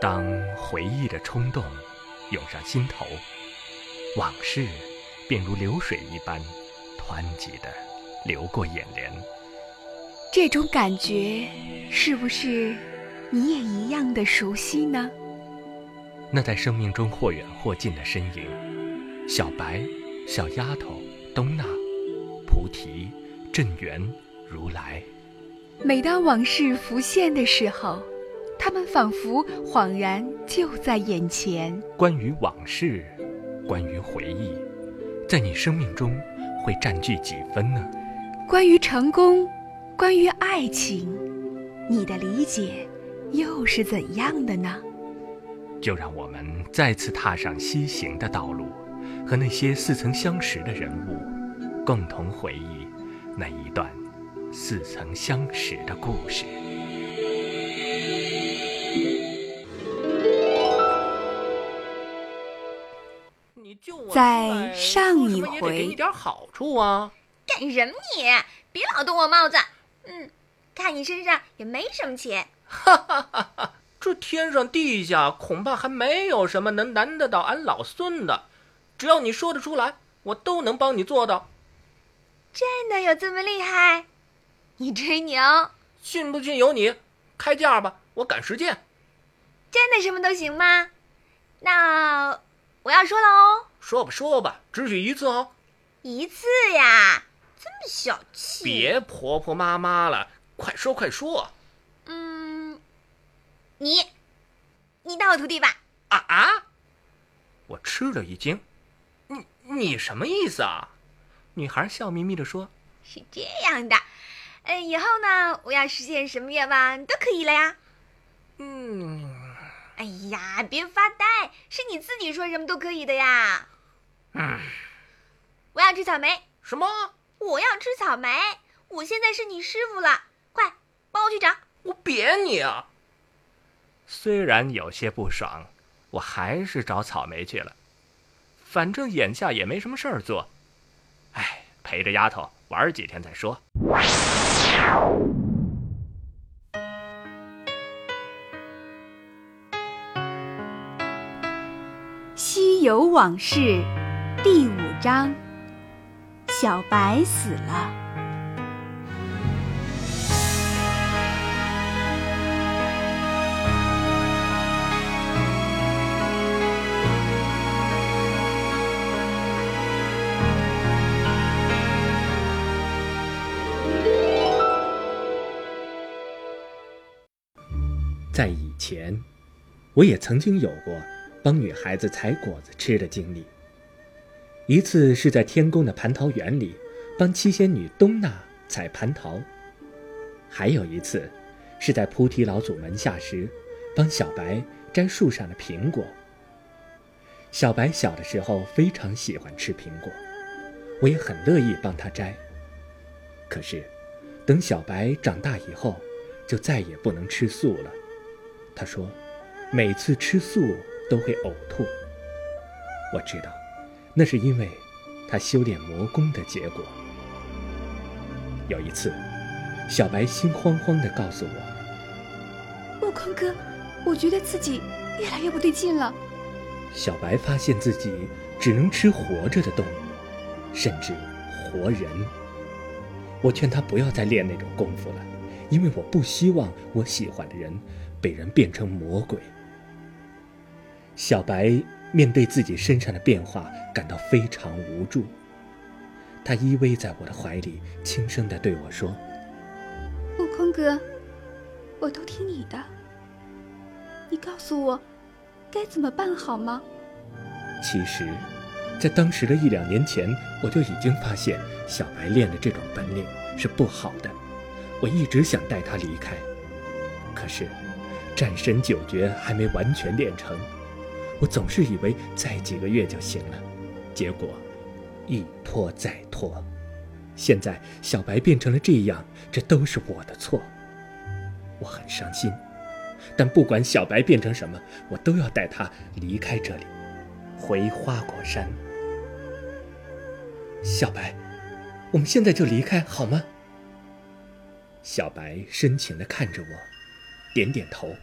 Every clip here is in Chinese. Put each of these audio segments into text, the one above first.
当回忆的冲动涌上心头，往事便如流水一般湍急地流过眼帘。这种感觉是不是你也一样的熟悉呢？那在生命中或远或近的身影，小白、小丫头、东娜、菩提、镇元、如来。每当往事浮现的时候，他们仿佛恍然就在眼前。关于往事，关于回忆，在你生命中会占据几分呢？关于成功，关于爱情，你的理解又是怎样的呢？就让我们再次踏上西行的道路，和那些似曾相识的人物，共同回忆那一段似曾相识的故事。在上一回，给你点好处啊！干什么你？别老动我帽子！嗯，看你身上也没什么钱。哈哈哈哈！这天上地下恐怕还没有什么能难得到俺老孙的。只要你说得出来，我都能帮你做到。真的有这么厉害？你吹牛？信不信由你。开价吧，我赶时间。真的什么都行吗？那我要说了哦。说吧说吧，只许一次哦。一次呀？这么小气？别婆婆妈妈了，快说快说。嗯，你，你当我徒弟吧。啊啊！我吃了一惊。你你什么意思啊？女孩笑眯眯地说：“是这样的，嗯，以后呢，我要实现什么愿望都可以了呀。”嗯。哎呀，别发呆，是你自己说什么都可以的呀。嗯。我要吃草莓。什么？我要吃草莓。我现在是你师傅了，快帮我去找。我扁你啊！虽然有些不爽，我还是找草莓去了。反正眼下也没什么事儿做，哎，陪着丫头玩几天再说。《西游往事》第五章：小白死了。在以前，我也曾经有过帮女孩子采果子吃的经历。一次是在天宫的蟠桃园里，帮七仙女东娜采蟠桃；还有一次，是在菩提老祖门下时，帮小白摘树上的苹果。小白小的时候非常喜欢吃苹果，我也很乐意帮他摘。可是，等小白长大以后，就再也不能吃素了。他说：“每次吃素都会呕吐。”我知道，那是因为他修炼魔功的结果。有一次，小白心慌慌地告诉我：“悟空哥，我觉得自己越来越不对劲了。”小白发现自己只能吃活着的动物，甚至活人。我劝他不要再练那种功夫了，因为我不希望我喜欢的人。被人变成魔鬼，小白面对自己身上的变化感到非常无助。他依偎在我的怀里，轻声地对我说：“悟空哥，我都听你的。你告诉我，该怎么办好吗？”其实，在当时的一两年前，我就已经发现小白练的这种本领是不好的。我一直想带他离开，可是。战神九绝还没完全练成，我总是以为再几个月就行了，结果一拖再拖。现在小白变成了这样，这都是我的错，我很伤心。但不管小白变成什么，我都要带他离开这里，回花果山。小白，我们现在就离开好吗？小白深情地看着我，点点头。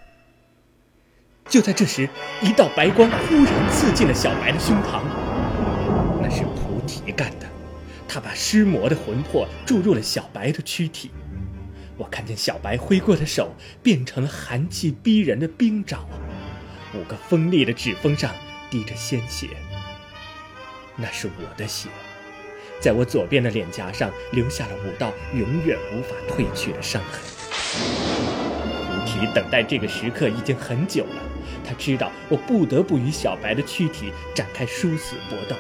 就在这时，一道白光忽然刺进了小白的胸膛。那是菩提干的，他把尸魔的魂魄注入了小白的躯体。我看见小白挥过的手变成了寒气逼人的冰爪，五个锋利的指缝上滴着鲜血。那是我的血，在我左边的脸颊上留下了五道永远无法褪去的伤痕。菩提等待这个时刻已经很久了，他知道我不得不与小白的躯体展开殊死搏斗，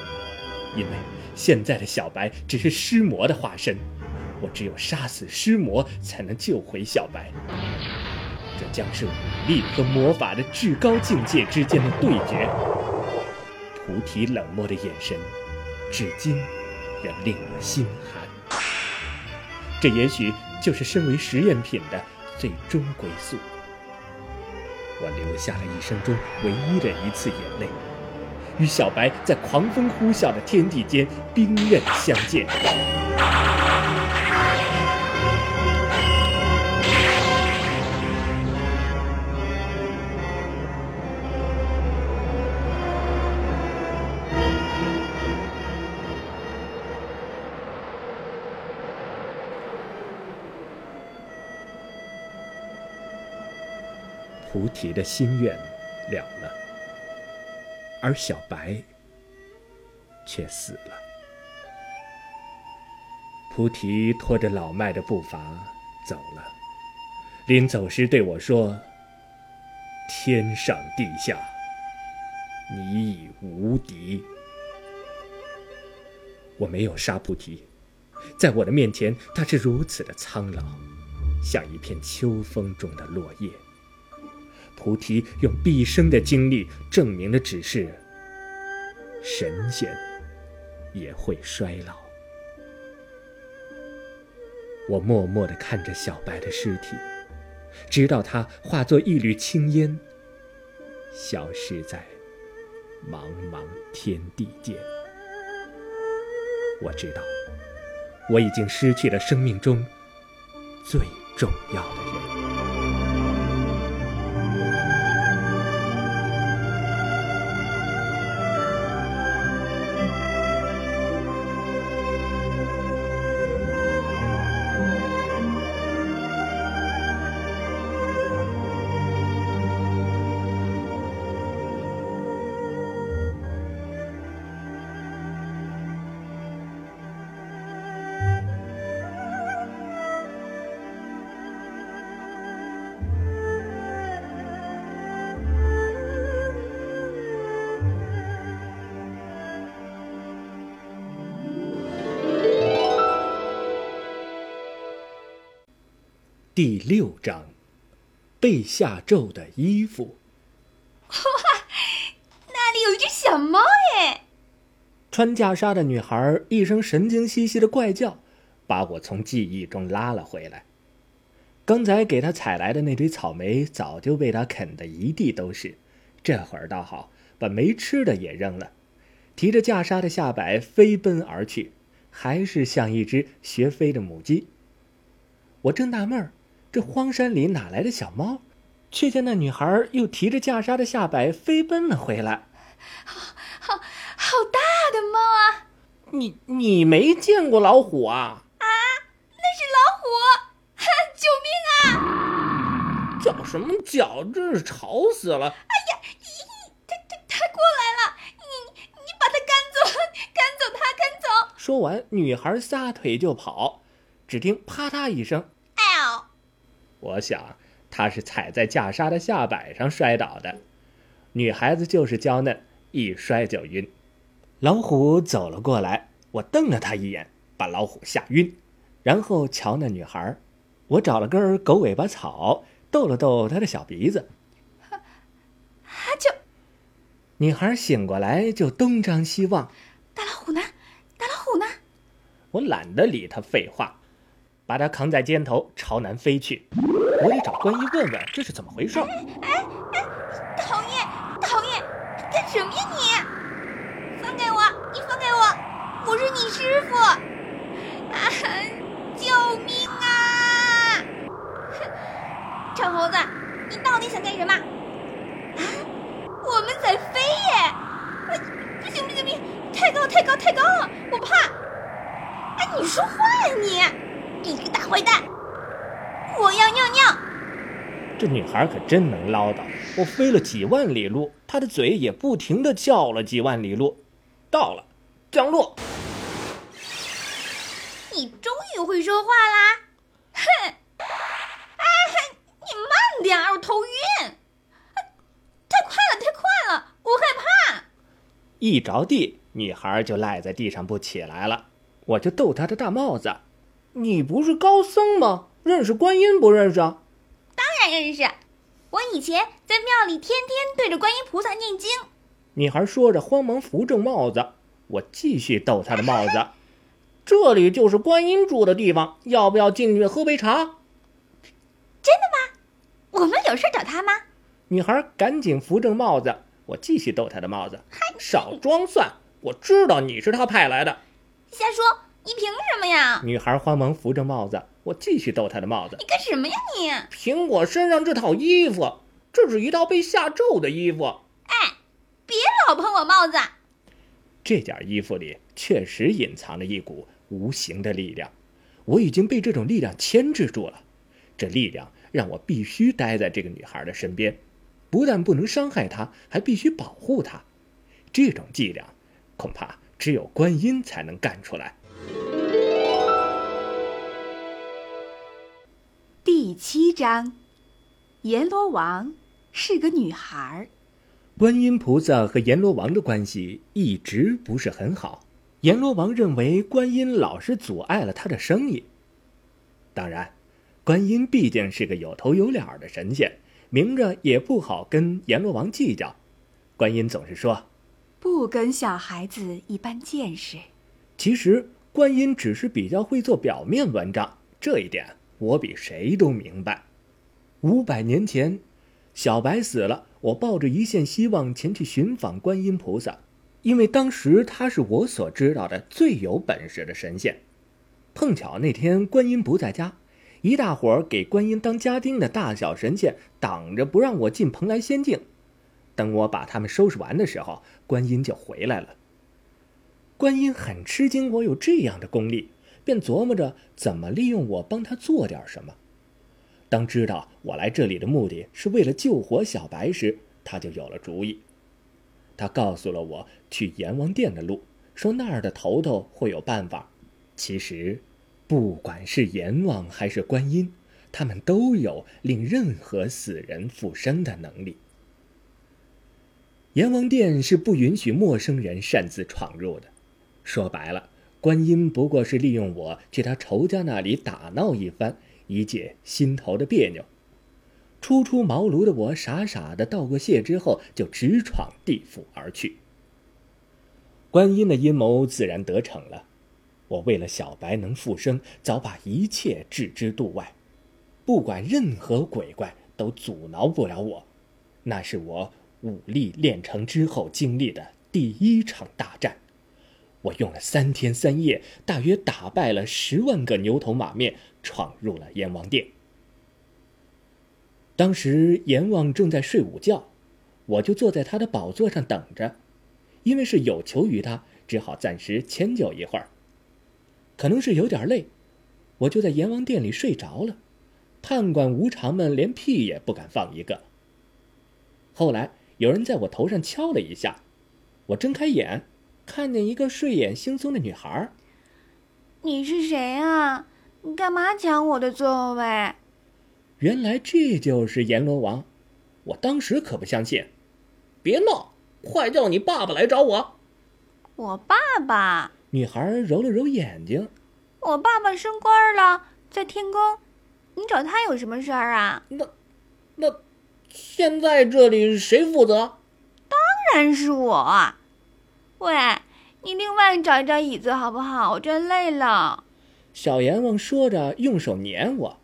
因为现在的小白只是尸魔的化身。我只有杀死尸魔，才能救回小白。这将是武力和魔法的至高境界之间的对决。菩提冷漠的眼神，至今仍令我心寒。这也许就是身为实验品的最终归宿。我流下了一生中唯一的一次眼泪，与小白在狂风呼啸的天地间兵刃相见。菩提的心愿了了，而小白却死了。菩提拖着老迈的步伐走了，临走时对我说：“天上地下，你已无敌。”我没有杀菩提，在我的面前，他是如此的苍老，像一片秋风中的落叶。菩提用毕生的精力证明的只是，神仙也会衰老。我默默地看着小白的尸体，直到它化作一缕青烟，消失在茫茫天地间。我知道，我已经失去了生命中最重要的人。第六章，被下咒的衣服。哇，那里有一只小猫耶！穿袈裟的女孩一声神经兮兮的怪叫，把我从记忆中拉了回来。刚才给她采来的那堆草莓早就被她啃得一地都是，这会儿倒好，把没吃的也扔了，提着袈裟的下摆飞奔而去，还是像一只学飞的母鸡。我正纳闷儿。这荒山里哪来的小猫？却见那女孩又提着袈裟的下摆飞奔了回来。好，好，好大的猫啊！你你没见过老虎啊？啊，那是老虎！救命啊！叫什么叫？真是吵死了！哎呀，他他他过来了！你你把他赶走，赶走他，赶走！说完，女孩撒腿就跑。只听啪嗒一声。我想，他是踩在袈裟的下摆上摔倒的。女孩子就是娇嫩，一摔就晕。老虎走了过来，我瞪了他一眼，把老虎吓晕。然后瞧那女孩，我找了根狗尾巴草，逗了逗她的小鼻子。啊，就女孩醒过来就东张西望。大老虎呢？大老虎呢？我懒得理他废话。把他扛在肩头，朝南飞去。我得找观音问问这是怎么回事。哎哎，讨厌讨厌，干什么呀你？放开我！你放开我！我是你师傅！啊！救命啊！哼，臭猴子，你到底想干什么？啊！来飞耶！不行不行不行，太高太高太高了，我怕！哎，你说话呀你！你个大坏蛋！我要尿尿。这女孩可真能唠叨。我飞了几万里路，她的嘴也不停的叫了几万里路。到了，降落。你终于会说话啦！哼！哎，你慢点儿，我头晕。太快了，太快了，我害怕。一着地，女孩就赖在地上不起来了。我就逗她的大帽子：“你不是高僧吗？认识观音不认识啊？”“当然认识，我以前在庙里天天对着观音菩萨念经。”女孩说着，慌忙扶正帽子。我继续逗她的帽子：“ 这里就是观音住的地方，要不要进去喝杯茶？”“真的吗？我们有事找他吗？”女孩赶紧扶正帽子。我继续逗她的帽子：“少装蒜，我知道你是他派来的。”瞎说！你凭什么呀？女孩慌忙扶着帽子，我继续逗她的帽子。你干什么呀你？凭我身上这套衣服，这是一套被下咒的衣服。哎，别老碰我帽子。这件衣服里确实隐藏着一股无形的力量，我已经被这种力量牵制住了。这力量让我必须待在这个女孩的身边，不但不能伤害她，还必须保护她。这种伎俩，恐怕……只有观音才能干出来。第七章，阎罗王是个女孩。观音菩萨和阎罗王的关系一直不是很好。阎罗王认为观音老是阻碍了他的生意。当然，观音毕竟是个有头有脸的神仙，明着也不好跟阎罗王计较。观音总是说。不跟小孩子一般见识。其实观音只是比较会做表面文章，这一点我比谁都明白。五百年前，小白死了，我抱着一线希望前去寻访观音菩萨，因为当时他是我所知道的最有本事的神仙。碰巧那天观音不在家，一大伙儿给观音当家丁的大小神仙挡着不让我进蓬莱仙境。等我把他们收拾完的时候，观音就回来了。观音很吃惊我有这样的功力，便琢磨着怎么利用我帮他做点什么。当知道我来这里的目的是为了救活小白时，他就有了主意。他告诉了我去阎王殿的路，说那儿的头头会有办法。其实，不管是阎王还是观音，他们都有令任何死人复生的能力。阎王殿是不允许陌生人擅自闯入的。说白了，观音不过是利用我去他仇家那里打闹一番，以解心头的别扭。初出茅庐的我，傻傻的道过谢之后，就直闯地府而去。观音的阴谋自然得逞了。我为了小白能复生，早把一切置之度外，不管任何鬼怪都阻挠不了我。那是我。武力练成之后经历的第一场大战，我用了三天三夜，大约打败了十万个牛头马面，闯入了阎王殿。当时阎王正在睡午觉，我就坐在他的宝座上等着，因为是有求于他，只好暂时迁就一会儿。可能是有点累，我就在阎王殿里睡着了。判官无常们连屁也不敢放一个。后来。有人在我头上敲了一下，我睁开眼，看见一个睡眼惺忪的女孩。你是谁啊？你干嘛抢我的座位？原来这就是阎罗王，我当时可不相信。别闹，快叫你爸爸来找我。我爸爸？女孩揉了揉眼睛。我爸爸升官了，在天宫。你找他有什么事儿啊？那，那。现在这里谁负责？当然是我。喂，你另外找一张椅子好不好？我真累了。小阎王说着，用手撵我。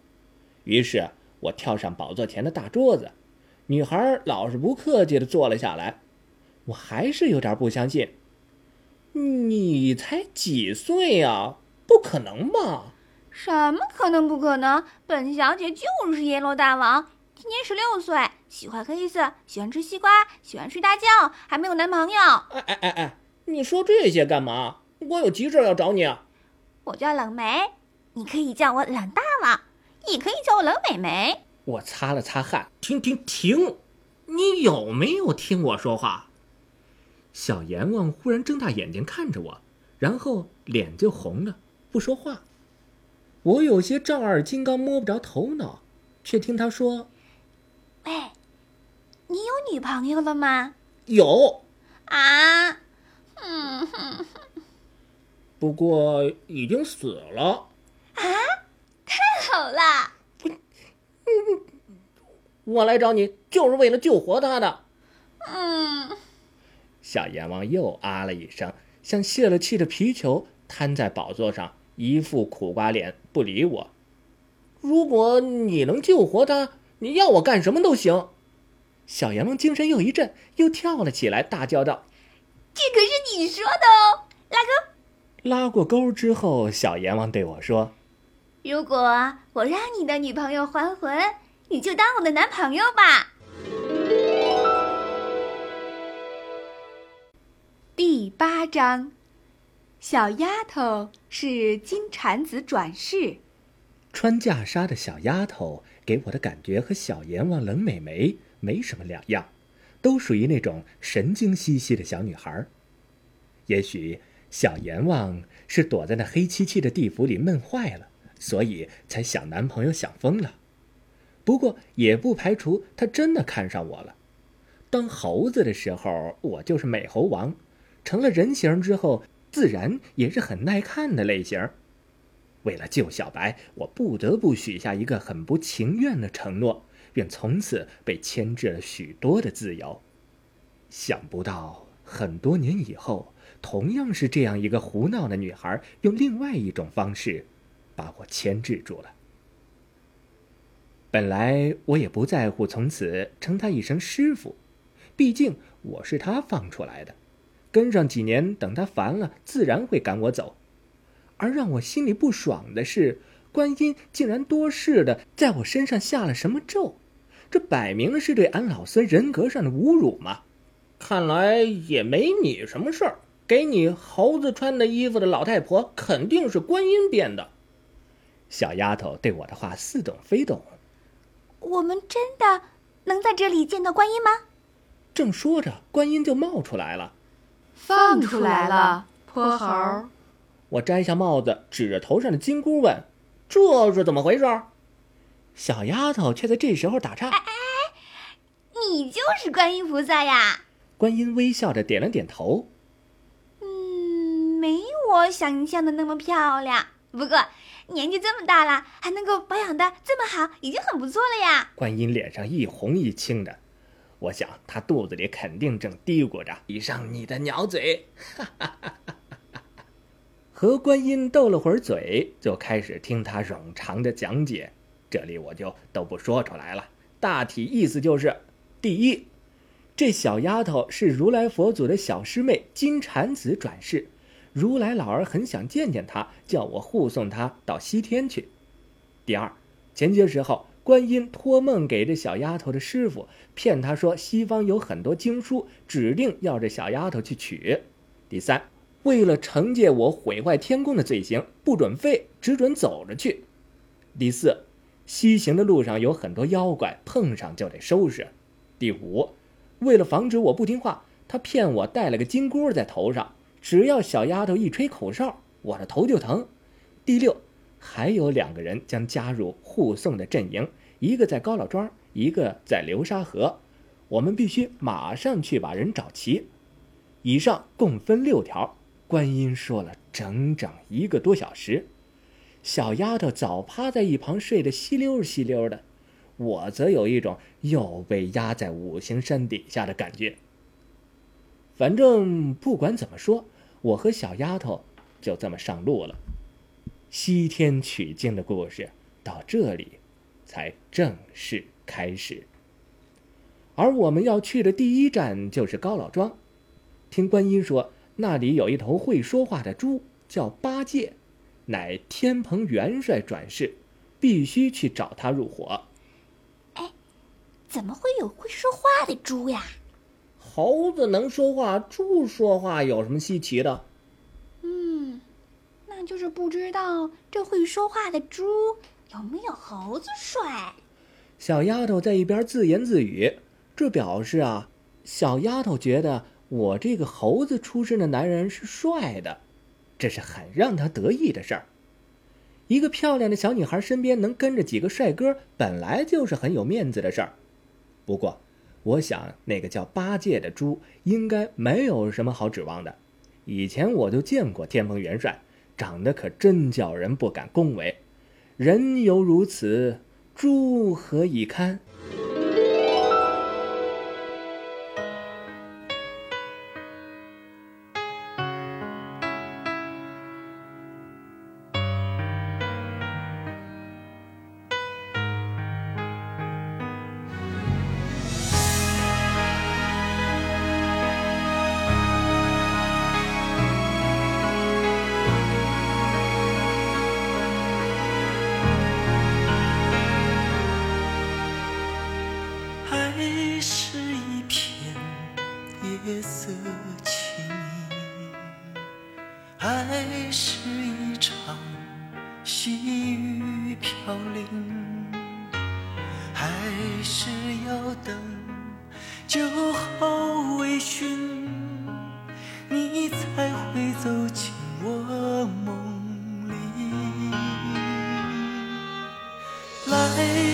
于是我跳上宝座前的大桌子。女孩老是不客气的坐了下来。我还是有点不相信。你才几岁呀？不可能吧？什么可能不可能？本小姐就是阎罗大王。今年十六岁，喜欢黑色，喜欢吃西瓜，喜欢睡大觉，还没有男朋友。哎哎哎哎，你说这些干嘛？我有急事要找你。我叫冷梅，你可以叫我冷大王，也可以叫我冷美眉。我擦了擦汗，停停停！你有没有听我说话？小阎王忽然睁大眼睛看着我，然后脸就红了，不说话。我有些丈二金刚摸不着头脑，却听他说：“喂，你有女朋友了吗？”“有。”“啊？”“嗯哼，不过已经死了。”“啊？太好了！”“我来找你就是为了救活他的。”“嗯。”小阎王又啊了一声，像泄了气的皮球，瘫在宝座上。一副苦瓜脸，不理我。如果你能救活他，你要我干什么都行。小阎王精神又一振，又跳了起来，大叫道：“这可是你说的哦！”拉钩。拉过钩之后，小阎王对我说：“如果我让你的女朋友还魂，你就当我的男朋友吧。”第八章。小丫头是金蝉子转世，穿袈裟的小丫头给我的感觉和小阎王冷美眉没什么两样，都属于那种神经兮兮的小女孩。也许小阎王是躲在那黑漆漆的地府里闷坏了，所以才想男朋友想疯了。不过也不排除他真的看上我了。当猴子的时候，我就是美猴王；成了人形之后。自然也是很耐看的类型。为了救小白，我不得不许下一个很不情愿的承诺，便从此被牵制了许多的自由。想不到很多年以后，同样是这样一个胡闹的女孩，用另外一种方式把我牵制住了。本来我也不在乎从此称她一声师傅，毕竟我是她放出来的。跟上几年，等他烦了，自然会赶我走。而让我心里不爽的是，观音竟然多事的在我身上下了什么咒，这摆明了是对俺老孙人格上的侮辱嘛！看来也没你什么事儿。给你猴子穿的衣服的老太婆肯定是观音变的。小丫头对我的话似懂非懂。我们真的能在这里见到观音吗？正说着，观音就冒出来了。放出来了，泼猴！我摘下帽子，指着头上的金箍问：“这是怎么回事？”小丫头却在这时候打岔：“哎哎，你就是观音菩萨呀！”观音微笑着点了点头：“嗯，没我想象的那么漂亮。不过年纪这么大了，还能够保养的这么好，已经很不错了呀。”观音脸上一红一青的。我想，他肚子里肯定正嘀咕着：“闭上你的鸟嘴！” 和观音斗了会儿嘴，就开始听他冗长的讲解。这里我就都不说出来了。大体意思就是：第一，这小丫头是如来佛祖的小师妹金蝉子转世，如来老儿很想见见她，叫我护送她到西天去。第二，前些时候。观音托梦给这小丫头的师傅，骗他说西方有很多经书，指定要这小丫头去取。第三，为了惩戒我毁坏天宫的罪行，不准废，只准走着去。第四，西行的路上有很多妖怪，碰上就得收拾。第五，为了防止我不听话，他骗我戴了个金箍在头上，只要小丫头一吹口哨，我的头就疼。第六。还有两个人将加入护送的阵营，一个在高老庄，一个在流沙河。我们必须马上去把人找齐。以上共分六条。观音说了整整一个多小时，小丫头早趴在一旁睡得稀溜稀溜的，我则有一种又被压在五行山底下的感觉。反正不管怎么说，我和小丫头就这么上路了。西天取经的故事到这里，才正式开始。而我们要去的第一站就是高老庄。听观音说，那里有一头会说话的猪，叫八戒，乃天蓬元帅转世，必须去找他入伙。哎，怎么会有会说话的猪呀？猴子能说话，猪说话有什么稀奇的？嗯，那就是不知道这会说话的猪有没有猴子帅。小丫头在一边自言自语，这表示啊，小丫头觉得我这个猴子出身的男人是帅的，这是很让他得意的事儿。一个漂亮的小女孩身边能跟着几个帅哥，本来就是很有面子的事儿。不过，我想那个叫八戒的猪应该没有什么好指望的。以前我就见过天蓬元帅，长得可真叫人不敢恭维。人犹如此，猪何以堪？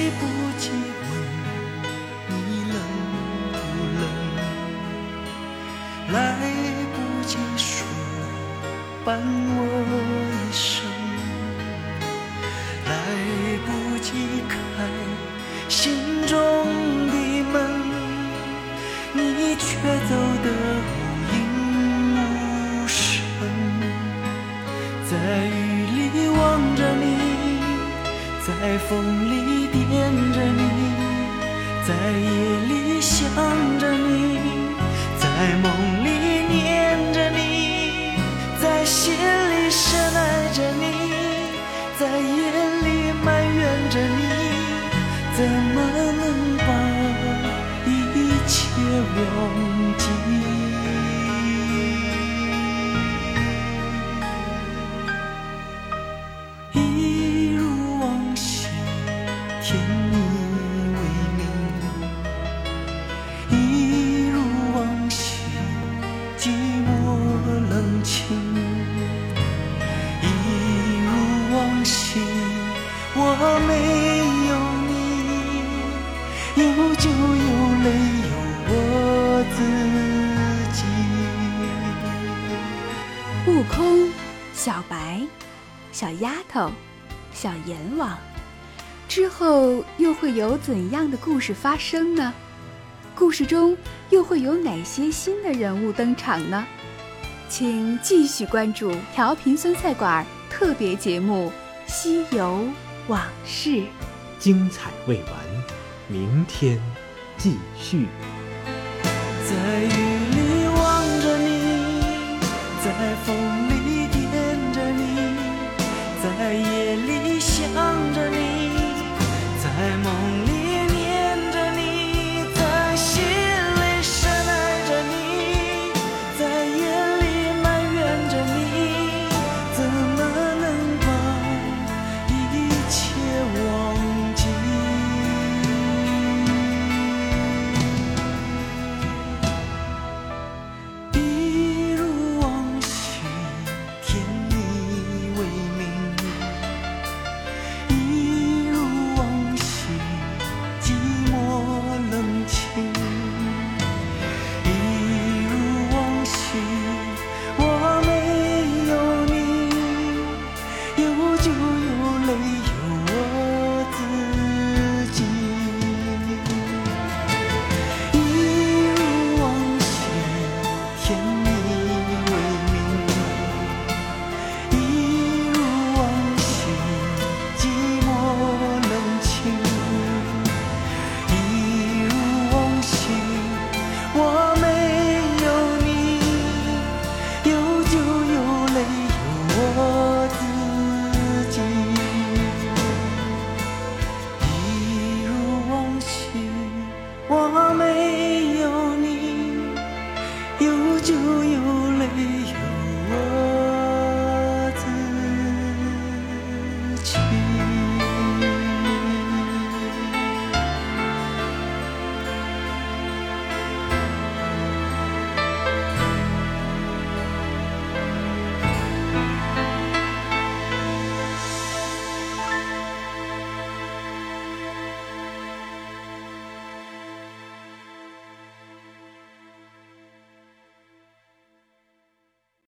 来不及问你冷不冷。来不及说，伴我一生；来不及开心中的门，你却走得无影无声。在雨里望着你，在风里，在夜里想着你。在梦里念着你，在心里深爱着你，在夜里埋怨着你，怎么能把一切忘记？头、小阎王，之后又会有怎样的故事发生呢？故事中又会有哪些新的人物登场呢？请继续关注调频酸菜馆特别节目《西游》。往事，精彩未完，明天继续。在。